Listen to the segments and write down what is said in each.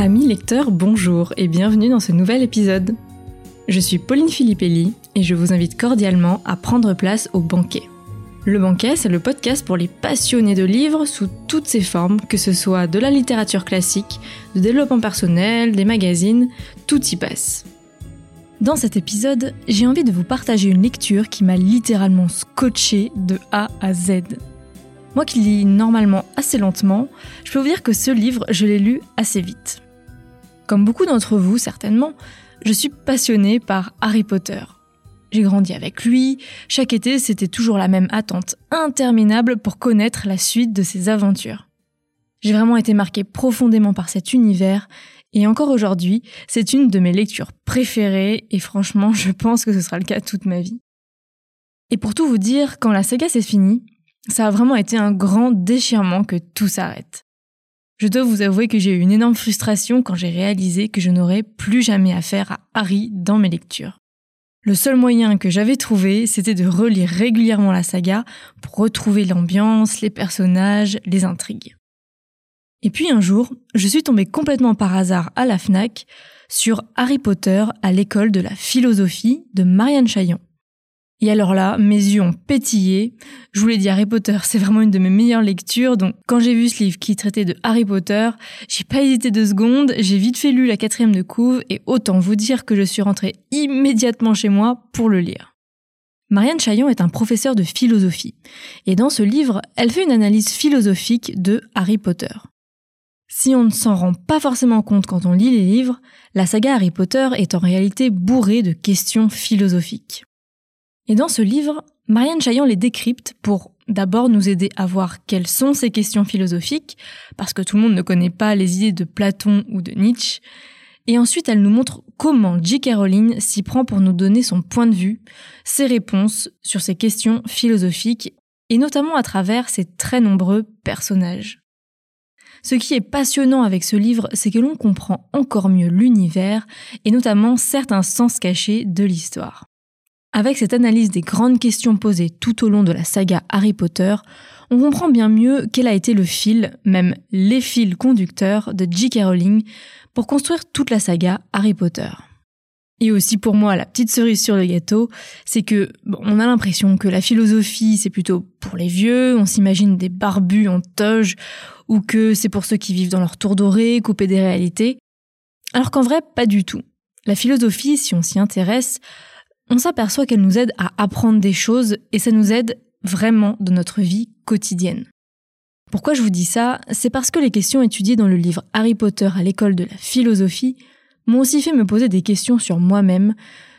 Amis lecteurs, bonjour et bienvenue dans ce nouvel épisode. Je suis Pauline Filippelli et je vous invite cordialement à prendre place au banquet. Le banquet, c'est le podcast pour les passionnés de livres sous toutes ses formes, que ce soit de la littérature classique, de développement personnel, des magazines, tout y passe. Dans cet épisode, j'ai envie de vous partager une lecture qui m'a littéralement scotché de A à Z. Moi qui lis normalement assez lentement, je peux vous dire que ce livre, je l'ai lu assez vite. Comme beaucoup d'entre vous certainement, je suis passionnée par Harry Potter. J'ai grandi avec lui, chaque été c'était toujours la même attente interminable pour connaître la suite de ses aventures. J'ai vraiment été marquée profondément par cet univers et encore aujourd'hui, c'est une de mes lectures préférées et franchement, je pense que ce sera le cas toute ma vie. Et pour tout vous dire, quand la saga s'est finie, ça a vraiment été un grand déchirement que tout s'arrête. Je dois vous avouer que j'ai eu une énorme frustration quand j'ai réalisé que je n'aurais plus jamais affaire à Harry dans mes lectures. Le seul moyen que j'avais trouvé, c'était de relire régulièrement la saga pour retrouver l'ambiance, les personnages, les intrigues. Et puis un jour, je suis tombée complètement par hasard à la FNAC sur Harry Potter à l'école de la philosophie de Marianne Chaillon. Et alors là, mes yeux ont pétillé. Je vous l'ai dit, Harry Potter, c'est vraiment une de mes meilleures lectures. Donc, quand j'ai vu ce livre qui traitait de Harry Potter, j'ai pas hésité deux secondes. J'ai vite fait lu la quatrième de couve et autant vous dire que je suis rentrée immédiatement chez moi pour le lire. Marianne Chaillon est un professeur de philosophie. Et dans ce livre, elle fait une analyse philosophique de Harry Potter. Si on ne s'en rend pas forcément compte quand on lit les livres, la saga Harry Potter est en réalité bourrée de questions philosophiques. Et dans ce livre, Marianne Chaillon les décrypte pour d'abord nous aider à voir quelles sont ces questions philosophiques, parce que tout le monde ne connaît pas les idées de Platon ou de Nietzsche, et ensuite elle nous montre comment J.K. Rowling s'y prend pour nous donner son point de vue, ses réponses sur ces questions philosophiques, et notamment à travers ses très nombreux personnages. Ce qui est passionnant avec ce livre, c'est que l'on comprend encore mieux l'univers, et notamment certains sens cachés de l'histoire. Avec cette analyse des grandes questions posées tout au long de la saga Harry Potter, on comprend bien mieux quel a été le fil, même les fils conducteurs de J.K. Rowling pour construire toute la saga Harry Potter. Et aussi pour moi, la petite cerise sur le gâteau, c'est que on a l'impression que la philosophie c'est plutôt pour les vieux, on s'imagine des barbus en toge, ou que c'est pour ceux qui vivent dans leur tour doré, coupés des réalités. Alors qu'en vrai, pas du tout. La philosophie, si on s'y intéresse, on s'aperçoit qu'elle nous aide à apprendre des choses et ça nous aide vraiment dans notre vie quotidienne. Pourquoi je vous dis ça? C'est parce que les questions étudiées dans le livre Harry Potter à l'école de la philosophie m'ont aussi fait me poser des questions sur moi-même,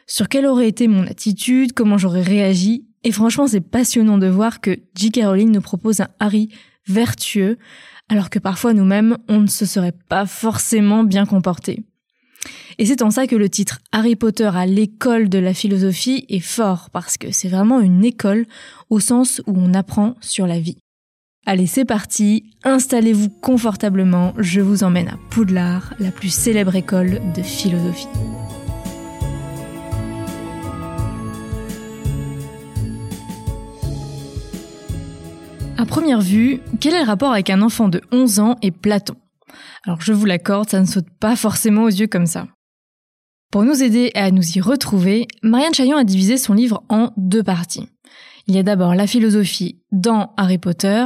sur quelle aurait été mon attitude, comment j'aurais réagi, et franchement c'est passionnant de voir que J.K. Rowling nous propose un Harry vertueux, alors que parfois nous-mêmes on ne se serait pas forcément bien comporté. Et c'est en ça que le titre Harry Potter à l'école de la philosophie est fort, parce que c'est vraiment une école au sens où on apprend sur la vie. Allez, c'est parti, installez-vous confortablement, je vous emmène à Poudlard, la plus célèbre école de philosophie. À première vue, quel est le rapport avec un enfant de 11 ans et Platon? Alors je vous l'accorde, ça ne saute pas forcément aux yeux comme ça. Pour nous aider à nous y retrouver, Marianne Chaillon a divisé son livre en deux parties. Il y a d'abord la philosophie dans Harry Potter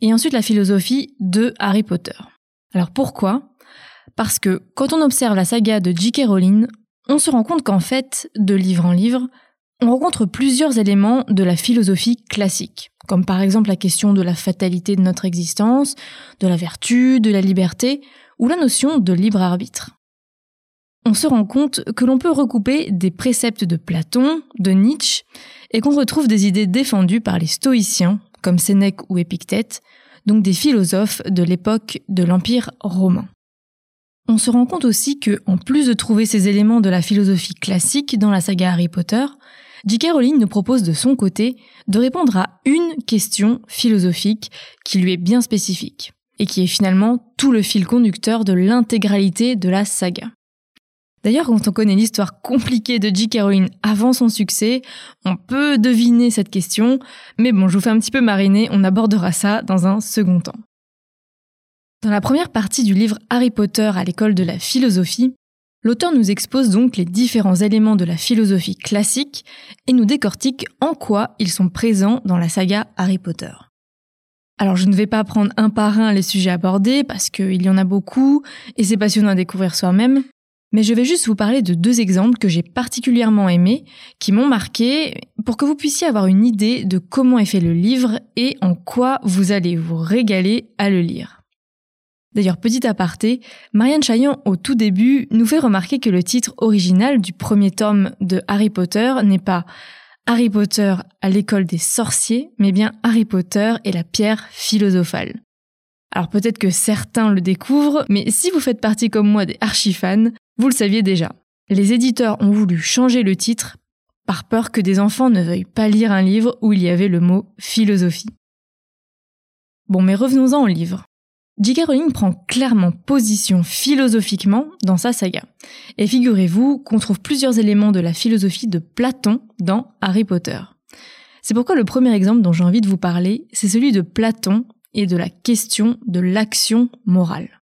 et ensuite la philosophie de Harry Potter. Alors pourquoi? Parce que quand on observe la saga de J.K. Rowling, on se rend compte qu'en fait, de livre en livre, on rencontre plusieurs éléments de la philosophie classique, comme par exemple la question de la fatalité de notre existence, de la vertu, de la liberté, ou la notion de libre arbitre on se rend compte que l'on peut recouper des préceptes de Platon, de Nietzsche, et qu'on retrouve des idées défendues par les stoïciens, comme Sénèque ou Épictète, donc des philosophes de l'époque de l'Empire romain. On se rend compte aussi que, en plus de trouver ces éléments de la philosophie classique dans la saga Harry Potter, J.K. Rowling nous propose de son côté de répondre à une question philosophique qui lui est bien spécifique, et qui est finalement tout le fil conducteur de l'intégralité de la saga. D'ailleurs, quand on connaît l'histoire compliquée de J.K. Rowling avant son succès, on peut deviner cette question, mais bon, je vous fais un petit peu mariner, on abordera ça dans un second temps. Dans la première partie du livre Harry Potter à l'école de la philosophie, l'auteur nous expose donc les différents éléments de la philosophie classique et nous décortique en quoi ils sont présents dans la saga Harry Potter. Alors je ne vais pas prendre un par un les sujets abordés parce qu'il y en a beaucoup et c'est passionnant à découvrir soi-même, mais je vais juste vous parler de deux exemples que j'ai particulièrement aimés, qui m'ont marqué, pour que vous puissiez avoir une idée de comment est fait le livre et en quoi vous allez vous régaler à le lire. D'ailleurs, petit aparté, Marianne Chaillan, au tout début, nous fait remarquer que le titre original du premier tome de Harry Potter n'est pas Harry Potter à l'école des sorciers, mais bien Harry Potter et la pierre philosophale. Alors peut-être que certains le découvrent, mais si vous faites partie comme moi des archifans, vous le saviez déjà. Les éditeurs ont voulu changer le titre par peur que des enfants ne veuillent pas lire un livre où il y avait le mot philosophie. Bon, mais revenons-en au livre. J.K. Rowling prend clairement position philosophiquement dans sa saga. Et figurez-vous qu'on trouve plusieurs éléments de la philosophie de Platon dans Harry Potter. C'est pourquoi le premier exemple dont j'ai envie de vous parler, c'est celui de Platon et de la question de l'action morale.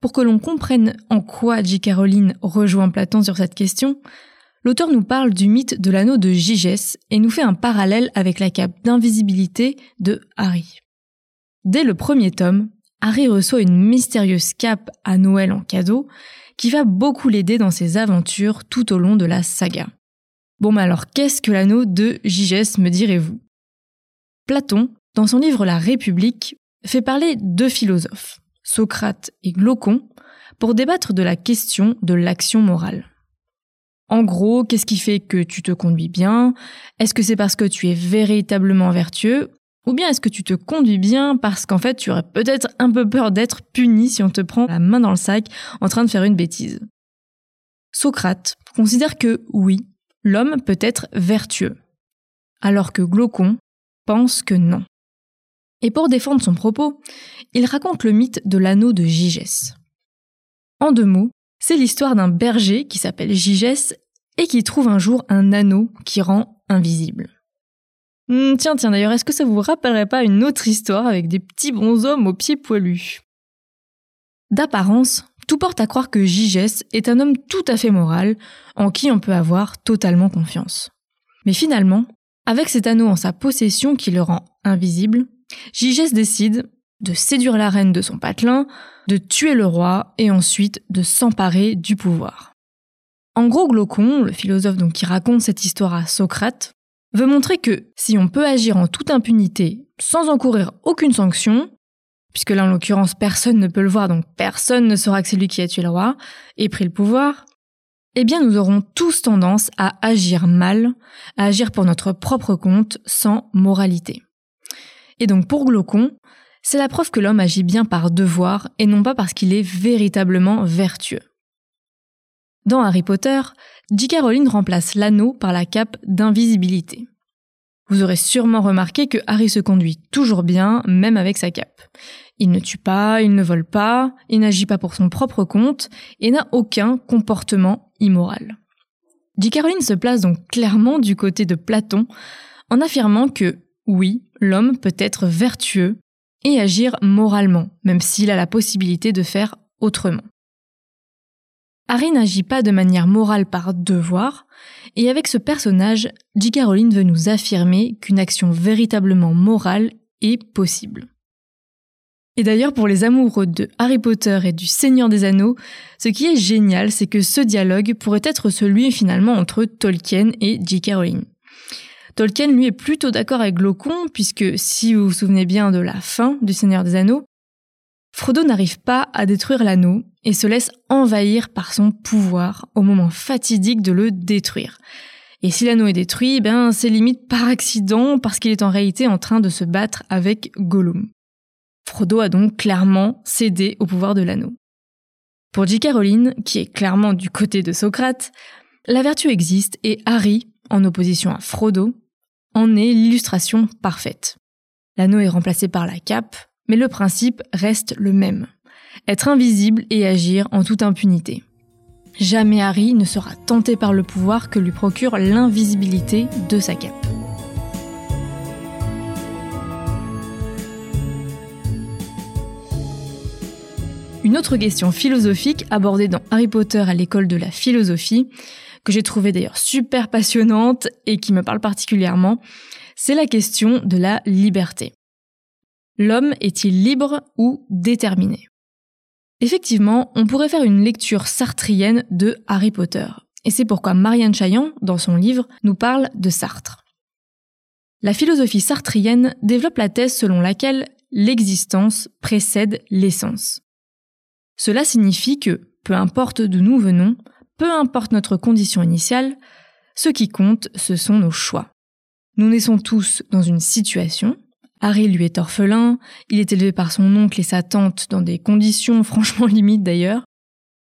Pour que l'on comprenne en quoi J.K. Rowling rejoint Platon sur cette question, l'auteur nous parle du mythe de l'anneau de Gigès et nous fait un parallèle avec la cape d'invisibilité de Harry. Dès le premier tome, Harry reçoit une mystérieuse cape à Noël en cadeau qui va beaucoup l'aider dans ses aventures tout au long de la saga. Bon, mais alors qu'est-ce que l'anneau de Gigès, me direz-vous? Platon, dans son livre La République, fait parler deux philosophes, Socrate et Glaucon, pour débattre de la question de l'action morale. En gros, qu'est-ce qui fait que tu te conduis bien? Est-ce que c'est parce que tu es véritablement vertueux Ou bien est-ce que tu te conduis bien parce qu'en fait tu aurais peut-être un peu peur d'être puni si on te prend la main dans le sac en train de faire une bêtise? Socrate considère que oui, l'homme peut être vertueux, alors que Glaucon pense que non. Et pour défendre son propos, il raconte le mythe de l'anneau de Gigès. En deux mots, c'est l'histoire d'un berger qui s'appelle Gigès et qui trouve un jour un anneau qui rend invisible. Hmm, tiens, tiens, d'ailleurs, est-ce que ça vous rappellerait pas une autre histoire avec des petits bonshommes aux pieds poilus? D'apparence, tout porte à croire que Gigès est un homme tout à fait moral, en qui on peut avoir totalement confiance. Mais finalement, avec cet anneau en sa possession qui le rend invisible, Gigès décide de séduire la reine de son patelin, de tuer le roi et ensuite de s'emparer du pouvoir. En gros, Glaucon, le philosophe donc qui raconte cette histoire à Socrate, veut montrer que si on peut agir en toute impunité sans encourir aucune sanction, puisque là en l'occurrence personne ne peut le voir donc personne ne saura que c'est lui qui a tué le roi et pris le pouvoir, eh bien nous aurons tous tendance à agir mal, à agir pour notre propre compte sans moralité. Et donc pour Glaucon, c'est la preuve que l'homme agit bien par devoir et non pas parce qu'il est véritablement vertueux. Dans Harry Potter, J.K. Rowling remplace l'anneau par la cape d'invisibilité. Vous aurez sûrement remarqué que Harry se conduit toujours bien, même avec sa cape. Il ne tue pas, il ne vole pas, il n'agit pas pour son propre compte et n'a aucun comportement immoral. J.K. Rowling se place donc clairement du côté de Platon en affirmant que oui, l'homme peut être vertueux et agir moralement, même s'il a la possibilité de faire autrement. Harry n'agit pas de manière morale par devoir, et avec ce personnage, J. Caroline veut nous affirmer qu'une action véritablement morale est possible. Et d'ailleurs, pour les amoureux de Harry Potter et du Seigneur des Anneaux, ce qui est génial, c'est que ce dialogue pourrait être celui finalement entre Tolkien et J.K. Rowling. Tolkien, lui, est plutôt d'accord avec Glaucon, puisque si vous vous souvenez bien de la fin du Seigneur des Anneaux, Frodo n'arrive pas à détruire l'anneau et se laisse envahir par son pouvoir au moment fatidique de le détruire. Et si l'anneau est détruit, ben c'est limite par accident parce qu'il est en réalité en train de se battre avec Gollum. Frodo a donc clairement cédé au pouvoir de l'anneau. Pour J.K. Rowling, qui est clairement du côté de Socrate, la vertu existe et Harry, en opposition à Frodo, en est l'illustration parfaite. L'anneau est remplacé par la cape, mais le principe reste le même. Être invisible et agir en toute impunité. Jamais Harry ne sera tenté par le pouvoir que lui procure l'invisibilité de sa cape. Une autre question philosophique abordée dans Harry Potter à l'école de la philosophie, que j'ai trouvée d'ailleurs super passionnante et qui me parle particulièrement, c'est la question de la liberté. L'homme est-il libre ou déterminé? Effectivement, on pourrait faire une lecture sartrienne de Harry Potter. Et c'est pourquoi Marianne Chaillan, dans son livre, nous parle de Sartre. La philosophie sartrienne développe la thèse selon laquelle l'existence précède l'essence. Cela signifie que, peu importe d'où nous venons, peu importe notre condition initiale, ce qui compte, ce sont nos choix. Nous naissons tous dans une situation, Harry lui est orphelin, il est élevé par son oncle et sa tante dans des conditions franchement limites d'ailleurs.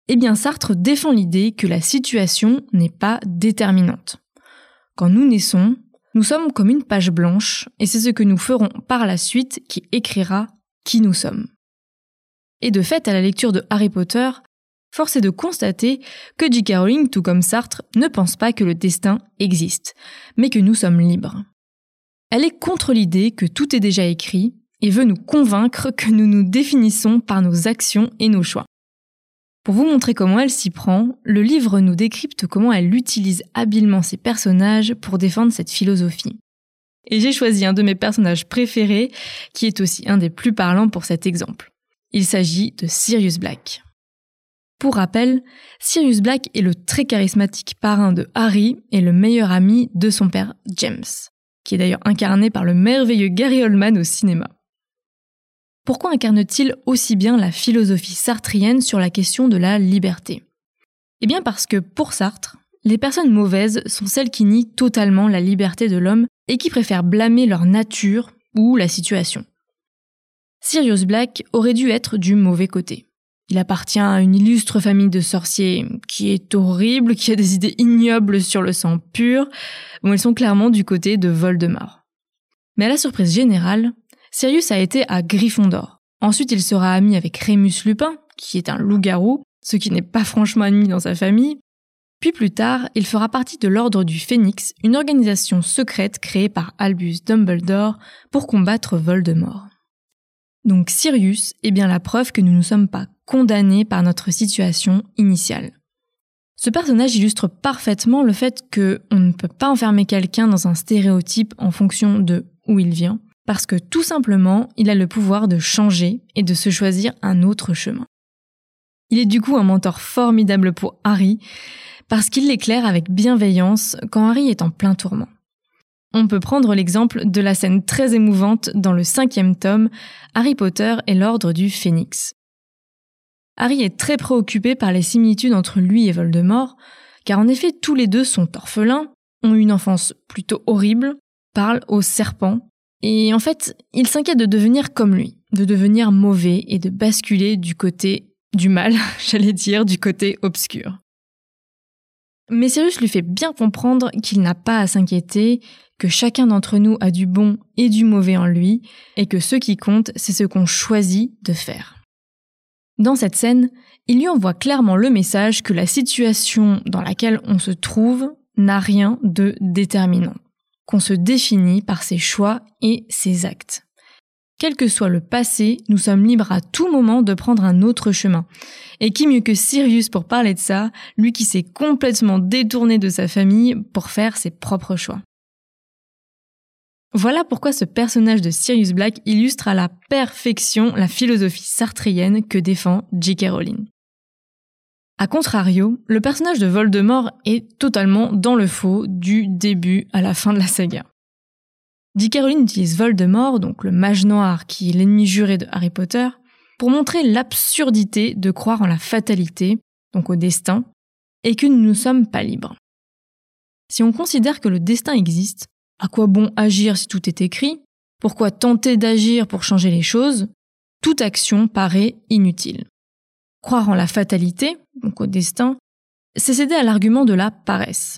Eh bien Sartre défend l'idée que la situation n'est pas déterminante. Quand nous naissons, nous sommes comme une page blanche et c'est ce que nous ferons par la suite qui écrira qui nous sommes. Et de fait, à la lecture de Harry Potter, force est de constater que J.K. Rowling, tout comme Sartre, ne pense pas que le destin existe, mais que nous sommes libres. Elle est contre l'idée que tout est déjà écrit et veut nous convaincre que nous nous définissons par nos actions et nos choix. Pour vous montrer comment elle s'y prend, le livre nous décrypte comment elle utilise habilement ses personnages pour défendre cette philosophie. Et j'ai choisi un de mes personnages préférés, qui est aussi un des plus parlants pour cet exemple. Il s'agit de Sirius Black. Pour rappel, Sirius Black est le très charismatique parrain de Harry et le meilleur ami de son père James qui est d'ailleurs incarné par le merveilleux Gary Oldman au cinéma. Pourquoi incarne-t-il aussi bien la philosophie sartrienne sur la question de la liberté? Eh bien parce que pour Sartre, les personnes mauvaises sont celles qui nient totalement la liberté de l'homme et qui préfèrent blâmer leur nature ou la situation. Sirius Black aurait dû être du mauvais côté. Il appartient à une illustre famille de sorciers qui est horrible, qui a des idées ignobles sur le sang pur. Bon, ils sont clairement du côté de Voldemort. Mais à la surprise générale, Sirius a été à Gryffondor. Ensuite, il sera ami avec Rémus Lupin, qui est un loup-garou, ce qui n'est pas franchement admis dans sa famille. Puis plus tard, il fera partie de l'Ordre du Phénix, une organisation secrète créée par Albus Dumbledore pour combattre Voldemort. Donc Sirius est bien la preuve que nous ne sommes pas condamnés par notre situation initiale. Ce personnage illustre parfaitement le fait que on ne peut pas enfermer quelqu'un dans un stéréotype en fonction de où il vient, parce que tout simplement, il a le pouvoir de changer et de se choisir un autre chemin. Il est du coup un mentor formidable pour Harry, parce qu'il l'éclaire avec bienveillance quand Harry est en plein tourment. On peut prendre l'exemple de la scène très émouvante dans le cinquième tome, Harry Potter et l'Ordre du Phénix. Harry est très préoccupé par les similitudes entre lui et Voldemort, car en effet tous les deux sont orphelins, ont une enfance plutôt horrible, parlent aux serpents, et en fait il s'inquiète de devenir comme lui, de devenir mauvais et de basculer du côté du mal, j'allais dire, du côté obscur. Mais Sirius lui fait bien comprendre qu'il n'a pas à s'inquiéter, chacun d'entre nous a du bon et du mauvais en lui, et que ce qui compte, c'est ce qu'on choisit de faire. Dans cette scène, il lui envoie clairement le message que la situation dans laquelle on se trouve n'a rien de déterminant, qu'on se définit par ses choix et ses actes. Quel que soit le passé, nous sommes libres à tout moment de prendre un autre chemin. Et qui mieux que Sirius pour parler de ça, lui qui s'est complètement détourné de sa famille pour faire ses propres choix. Voilà pourquoi ce personnage de Sirius Black illustre à la perfection la philosophie sartrienne que défend J.K. Rowling. A contrario, le personnage de Voldemort est totalement dans le faux du début à la fin de la saga. J.K. Rowling utilise Voldemort, donc le mage noir qui est l'ennemi juré de Harry Potter, pour montrer l'absurdité de croire en la fatalité, donc au destin, et que nous ne sommes pas libres. Si on considère que le destin existe, à quoi bon agir si tout est écrit? Pourquoi tenter d'agir pour changer les choses? Toute action paraît inutile. Croire en la fatalité, donc au destin, c'est céder à l'argument de la paresse.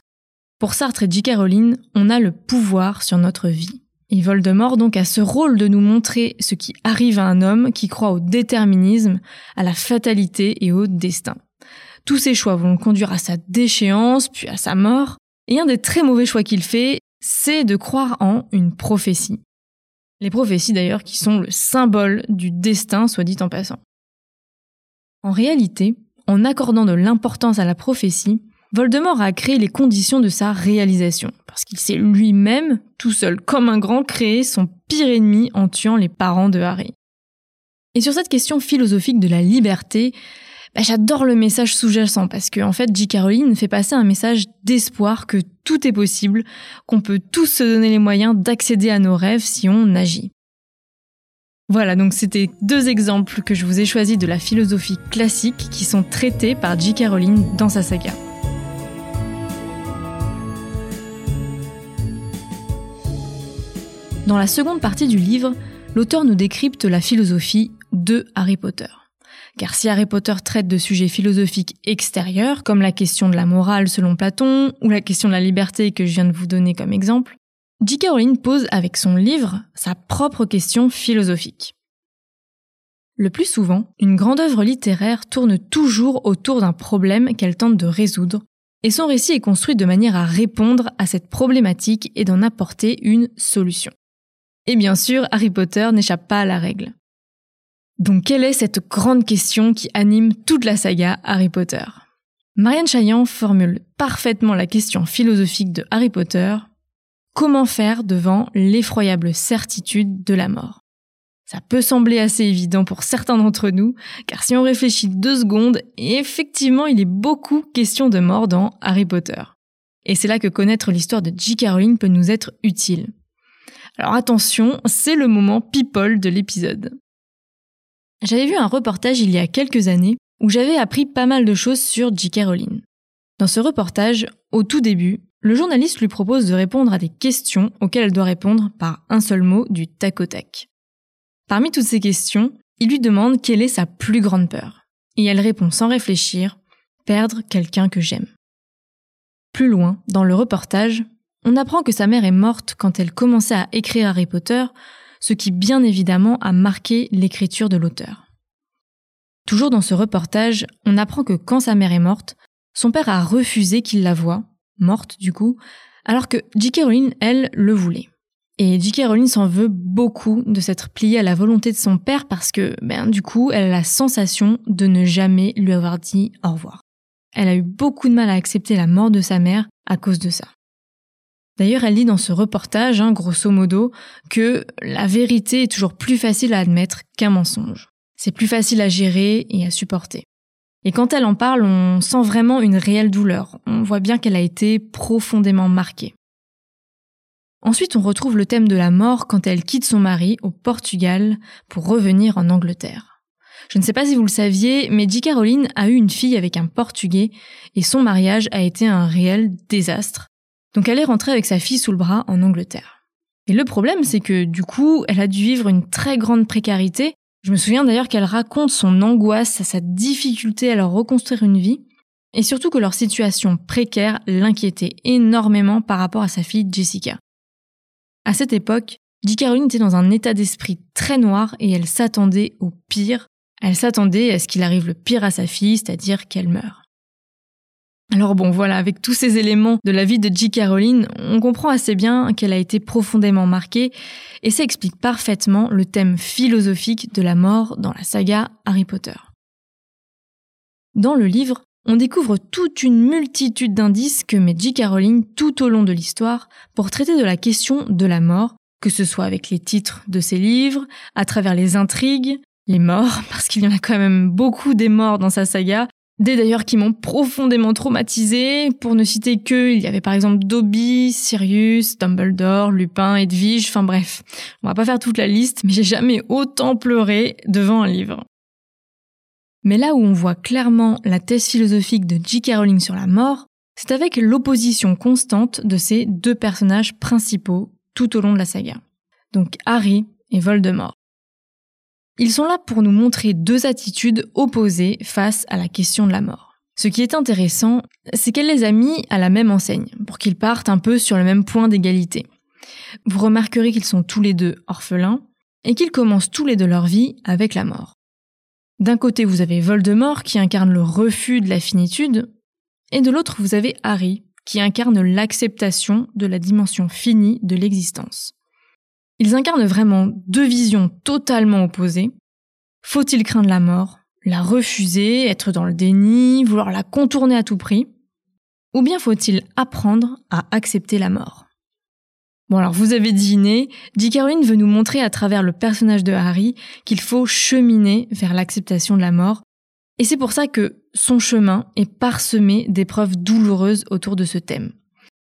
Pour Sartre et J.K. Rowling, on a le pouvoir sur notre vie. Et Voldemort donc a ce rôle de nous montrer ce qui arrive à un homme qui croit au déterminisme, à la fatalité et au destin. Tous ses choix vont conduire à sa déchéance, puis à sa mort, et un des très mauvais choix qu'il fait, c'est de croire en une prophétie. Les prophéties d'ailleurs qui sont le symbole du destin, soit dit en passant. En réalité, en accordant de l'importance à la prophétie, Voldemort a créé les conditions de sa réalisation, parce qu'il s'est lui-même, tout seul comme un grand, créé son pire ennemi en tuant les parents de Harry. Et sur cette question philosophique de la liberté, bah, j'adore le message sous-jacent parce que en fait, J. Caroline fait passer un message d'espoir que tout est possible, qu'on peut tous se donner les moyens d'accéder à nos rêves si on agit. Voilà, donc c'était deux exemples que je vous ai choisis de la philosophie classique qui sont traités par J. Caroline dans sa saga. Dans la seconde partie du livre, l'auteur nous décrypte la philosophie de Harry Potter. Car si Harry Potter traite de sujets philosophiques extérieurs, comme la question de la morale selon Platon, ou la question de la liberté que je viens de vous donner comme exemple, J.K. Rowling pose avec son livre sa propre question philosophique. Le plus souvent, une grande œuvre littéraire tourne toujours autour d'un problème qu'elle tente de résoudre, et son récit est construit de manière à répondre à cette problématique et d'en apporter une solution. Et bien sûr, Harry Potter n'échappe pas à la règle. Donc quelle est cette grande question qui anime toute la saga Harry Potter? Marianne Chaillan formule parfaitement la question philosophique de Harry Potter. Comment faire devant l'effroyable certitude de la mort? Ça peut sembler assez évident pour certains d'entre nous, car si on réfléchit deux secondes, effectivement il est beaucoup question de mort dans Harry Potter. Et c'est là que connaître l'histoire de J.K. Rowling peut nous être utile. Alors attention, c'est le moment people de l'épisode. J'avais vu un reportage il y a quelques années où j'avais appris pas mal de choses sur J.K. Rowling. Dans ce reportage, au tout début, le journaliste lui propose de répondre à des questions auxquelles elle doit répondre par un seul mot du tac au tac. Parmi toutes ces questions, il lui demande quelle est sa plus grande peur. Et elle répond sans réfléchir, perdre quelqu'un que j'aime. Plus loin, dans le reportage, on apprend que sa mère est morte quand elle commençait à écrire Harry Potter ce qui bien évidemment a marqué l'écriture de l'auteur. Toujours dans ce reportage, on apprend que quand sa mère est morte, son père a refusé qu'il la voie, morte du coup, alors que J.K. Rowling, elle, le voulait. Et J.K. Rowling s'en veut beaucoup de s'être pliée à la volonté de son père parce que, ben, du coup, elle a la sensation de ne jamais lui avoir dit au revoir. Elle a eu beaucoup de mal à accepter la mort de sa mère à cause de ça. D'ailleurs, elle dit dans ce reportage, hein, grosso modo, que la vérité est toujours plus facile à admettre qu'un mensonge. C'est plus facile à gérer et à supporter. Et quand elle en parle, on sent vraiment une réelle douleur. On voit bien qu'elle a été profondément marquée. Ensuite, on retrouve le thème de la mort quand elle quitte son mari au Portugal pour revenir en Angleterre. Je ne sais pas si vous le saviez, mais J. Caroline a eu une fille avec un Portugais et son mariage a été un réel désastre donc elle est rentrée avec sa fille sous le bras en Angleterre. Et le problème, c'est que du coup, elle a dû vivre une très grande précarité. Je me souviens d'ailleurs qu'elle raconte son angoisse, sa difficulté à leur reconstruire une vie, et surtout que leur situation précaire l'inquiétait énormément par rapport à sa fille Jessica. À cette époque, J. Caroline était dans un état d'esprit très noir et elle s'attendait au pire. Elle s'attendait à ce qu'il arrive le pire à sa fille, c'est-à-dire qu'elle meure. Alors bon, voilà, avec tous ces éléments de la vie de J. Caroline, on comprend assez bien qu'elle a été profondément marquée, et ça explique parfaitement le thème philosophique de la mort dans la saga Harry Potter. Dans le livre, on découvre toute une multitude d'indices que met J. Caroline tout au long de l'histoire pour traiter de la question de la mort, que ce soit avec les titres de ses livres, à travers les intrigues, les morts, parce qu'il y en a quand même beaucoup des morts dans sa saga, des d'ailleurs qui m'ont profondément traumatisé. Pour ne citer que, il y avait par exemple Dobby, Sirius, Dumbledore, Lupin, Edwige, enfin bref. On va pas faire toute la liste, mais j'ai jamais autant pleuré devant un livre. Mais là où on voit clairement la thèse philosophique de J.K. Rowling sur la mort, c'est avec l'opposition constante de ces deux personnages principaux tout au long de la saga. Donc Harry et Voldemort. Ils sont là pour nous montrer deux attitudes opposées face à la question de la mort. Ce qui est intéressant, c'est qu'elle les a mis à la même enseigne, pour qu'ils partent un peu sur le même point d'égalité. Vous remarquerez qu'ils sont tous les deux orphelins, et qu'ils commencent tous les deux leur vie avec la mort. D'un côté, vous avez Voldemort qui incarne le refus de la finitude, et de l'autre, vous avez Harry qui incarne l'acceptation de la dimension finie de l'existence. Ils incarnent vraiment deux visions totalement opposées. Faut-il craindre la mort la refuser, être dans le déni, vouloir la contourner à tout prix? Ou bien faut-il apprendre à accepter la mort? Bon alors vous avez deviné, J. Caroline veut nous montrer à travers le personnage de Harry qu'il faut cheminer vers l'acceptation de la mort, et c'est pour ça que son chemin est parsemé d'épreuves douloureuses autour de ce thème.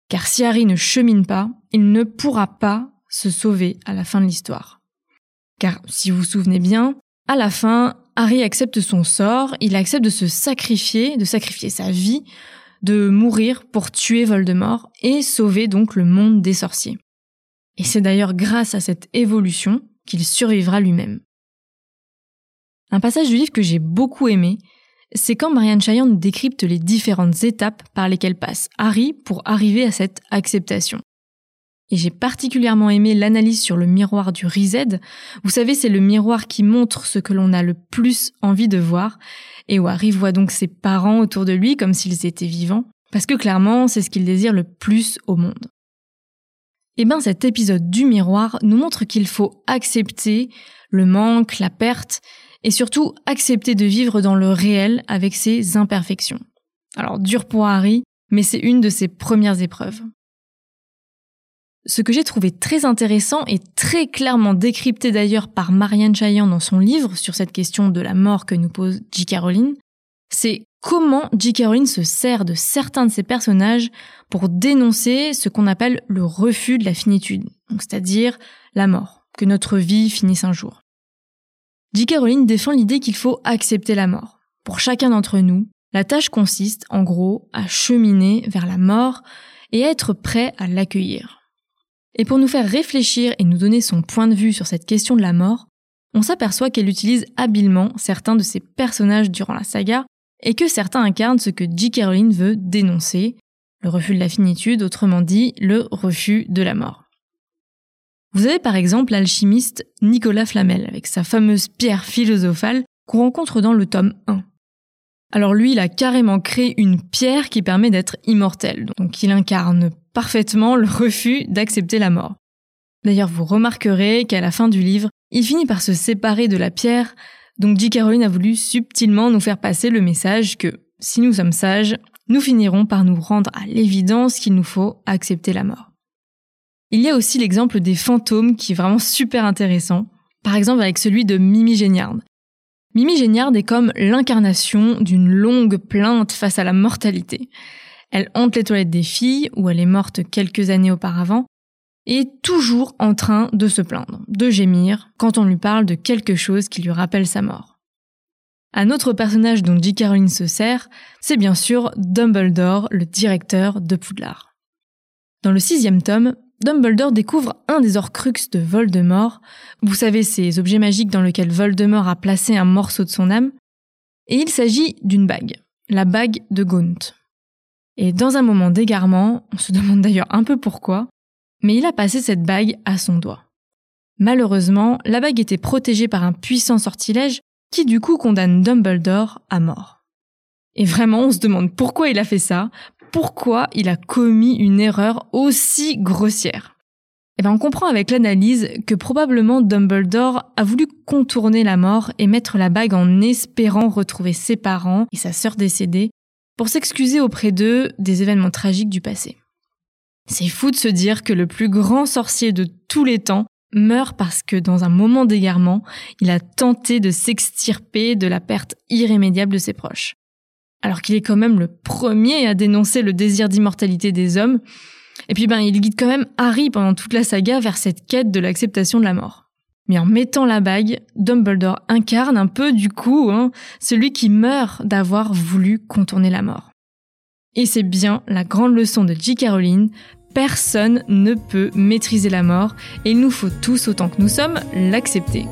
Car si Harry ne chemine pas, il ne pourra pas se sauver à la fin de l'histoire. Car si vous vous souvenez bien, à la fin, Harry accepte son sort, il accepte de se sacrifier, de sacrifier sa vie, de mourir pour tuer Voldemort et sauver donc le monde des sorciers. Et c'est d'ailleurs grâce à cette évolution qu'il survivra lui-même. Un passage du livre que j'ai beaucoup aimé, c'est quand Marianne Chaillande décrypte les différentes étapes par lesquelles passe Harry pour arriver à cette acceptation. Et j'ai particulièrement aimé l'analyse sur le miroir du Rized. Vous savez, c'est le miroir qui montre ce que l'on a le plus envie de voir, et où Harry voit donc ses parents autour de lui comme s'ils étaient vivants, parce que clairement, c'est ce qu'il désire le plus au monde. Eh bien, cet épisode du miroir nous montre qu'il faut accepter le manque, la perte, et surtout accepter de vivre dans le réel avec ses imperfections. Alors, dur pour Harry, mais c'est une de ses premières épreuves. Ce que j'ai trouvé très intéressant et très clairement décrypté d'ailleurs par Marianne Chaillan dans son livre sur cette question de la mort que nous pose J. Caroline, c'est comment J. Caroline se sert de certains de ses personnages pour dénoncer ce qu'on appelle le refus de la finitude, c'est-à-dire la mort, que notre vie finisse un jour. J. Caroline défend l'idée qu'il faut accepter la mort. Pour chacun d'entre nous, la tâche consiste, en gros, à cheminer vers la mort et à être prêt à l'accueillir. Et pour nous faire réfléchir et nous donner son point de vue sur cette question de la mort, on s'aperçoit qu'elle utilise habilement certains de ses personnages durant la saga et que certains incarnent ce que J. Caroline veut dénoncer, le refus de la finitude, autrement dit, le refus de la mort. Vous avez par exemple l'alchimiste Nicolas Flamel avec sa fameuse pierre philosophale qu'on rencontre dans le tome 1. Alors lui, il a carrément créé une pierre qui permet d'être immortel, donc il incarne parfaitement le refus d'accepter la mort. D'ailleurs, vous remarquerez qu'à la fin du livre, il finit par se séparer de la pierre, donc J. Caroline a voulu subtilement nous faire passer le message que, si nous sommes sages, nous finirons par nous rendre à l'évidence qu'il nous faut accepter la mort. Il y a aussi l'exemple des fantômes qui est vraiment super intéressant, par exemple avec celui de Mimi Géniard. Mimi Géniard est comme l'incarnation d'une longue plainte face à la mortalité. Elle hante les toilettes des filles, où elle est morte quelques années auparavant, et est toujours en train de se plaindre, de gémir, quand on lui parle de quelque chose qui lui rappelle sa mort. Un autre personnage dont J. Caroline se sert, c'est bien sûr Dumbledore, le directeur de Poudlard. Dans le sixième tome, Dumbledore découvre un des Horcruxes de Voldemort. Vous savez, ces objets magiques dans lesquels Voldemort a placé un morceau de son âme. Et il s'agit d'une bague, la bague de Gaunt. Et dans un moment d'égarement, on se demande d'ailleurs un peu pourquoi, mais il a passé cette bague à son doigt. Malheureusement, la bague était protégée par un puissant sortilège qui du coup condamne Dumbledore à mort. Et vraiment, on se demande pourquoi il a fait ça, pourquoi il a commis une erreur aussi grossière. Et eh bien, on comprend avec l'analyse que probablement Dumbledore a voulu contourner la mort et mettre la bague en espérant retrouver ses parents et sa sœur décédée pour s'excuser auprès d'eux des événements tragiques du passé. C'est fou de se dire que le plus grand sorcier de tous les temps meurt parce que dans un moment d'égarement, il a tenté de s'extirper de la perte irrémédiable de ses proches. Alors qu'il est quand même le premier à dénoncer le désir d'immortalité des hommes, et puis ben il guide quand même Harry pendant toute la saga vers cette quête de l'acceptation de la mort. Mais en mettant la bague, Dumbledore incarne un peu du coup hein, celui qui meurt d'avoir voulu contourner la mort. Et c'est bien la grande leçon de J. Caroline, personne ne peut maîtriser la mort et il nous faut tous autant que nous sommes l'accepter.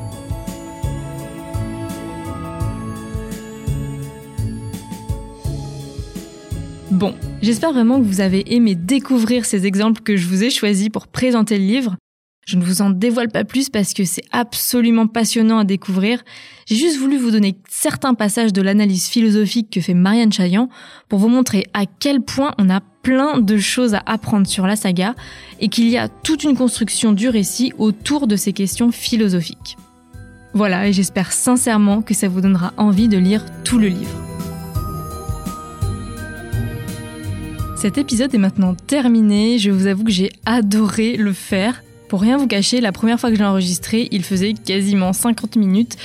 Bon, j'espère vraiment que vous avez aimé découvrir ces exemples que je vous ai choisis pour présenter le livre. Je ne vous en dévoile pas plus parce que c'est absolument passionnant à découvrir. J'ai juste voulu vous donner certains passages de l'analyse philosophique que fait Marianne Chaillan pour vous montrer à quel point on a plein de choses à apprendre sur la saga et qu'il y a toute une construction du récit autour de ces questions philosophiques. Voilà, et j'espère sincèrement que ça vous donnera envie de lire tout le livre. Cet épisode est maintenant terminé, je vous avoue que j'ai adoré le faire. Pour rien vous cacher, la première fois que je l'ai enregistré, il faisait quasiment 50 minutes,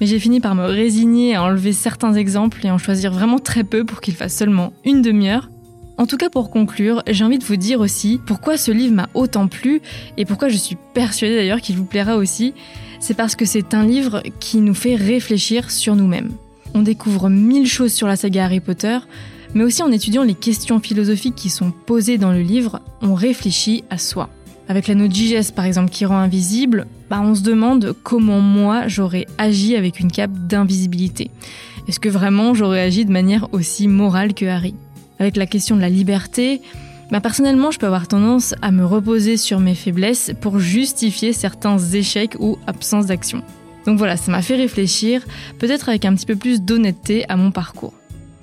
mais j'ai fini par me résigner à enlever certains exemples et en choisir vraiment très peu pour qu'il fasse seulement une demi-heure. En tout cas, pour conclure, j'ai envie de vous dire aussi pourquoi ce livre m'a autant plu et pourquoi je suis persuadée d'ailleurs qu'il vous plaira aussi. C'est parce que c'est un livre qui nous fait réfléchir sur nous-mêmes. On découvre mille choses sur la saga Harry Potter, mais aussi en étudiant les questions philosophiques qui sont posées dans le livre, on réfléchit à soi. Avec l'anneau de par exemple qui rend invisible, bah on se demande comment moi j'aurais agi avec une cape d'invisibilité. Est-ce que vraiment j'aurais agi de manière aussi morale que Harry? Avec la question de la liberté, bah personnellement je peux avoir tendance à me reposer sur mes faiblesses pour justifier certains échecs ou absences d'action. Donc voilà, ça m'a fait réfléchir, peut-être avec un petit peu plus d'honnêteté à mon parcours.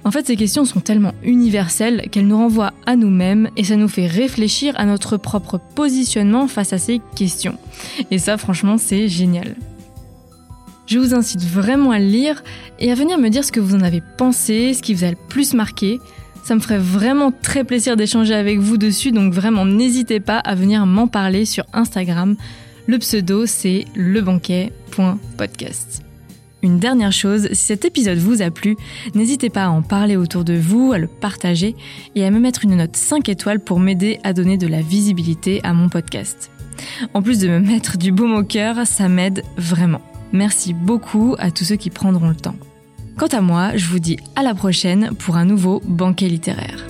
En fait, ces questions sont tellement universelles qu'elles nous renvoient à nous-mêmes et ça nous fait réfléchir à notre propre positionnement face à ces questions. Et ça, franchement, c'est génial. Je vous incite vraiment à le lire et à venir me dire ce que vous en avez pensé, ce qui vous a le plus marqué. Ça me ferait vraiment très plaisir d'échanger avec vous dessus, donc vraiment n'hésitez pas à venir m'en parler sur Instagram. Le pseudo c'est lebanquet.podcast. Une dernière chose, si cet épisode vous a plu, n'hésitez pas à en parler autour de vous, à le partager et à me mettre une note 5 étoiles pour m'aider à donner de la visibilité à mon podcast. En plus de me mettre du baume au cœur, ça m'aide vraiment. Merci beaucoup à tous ceux qui prendront le temps. Quant à moi, je vous dis à la prochaine pour un nouveau banquet littéraire.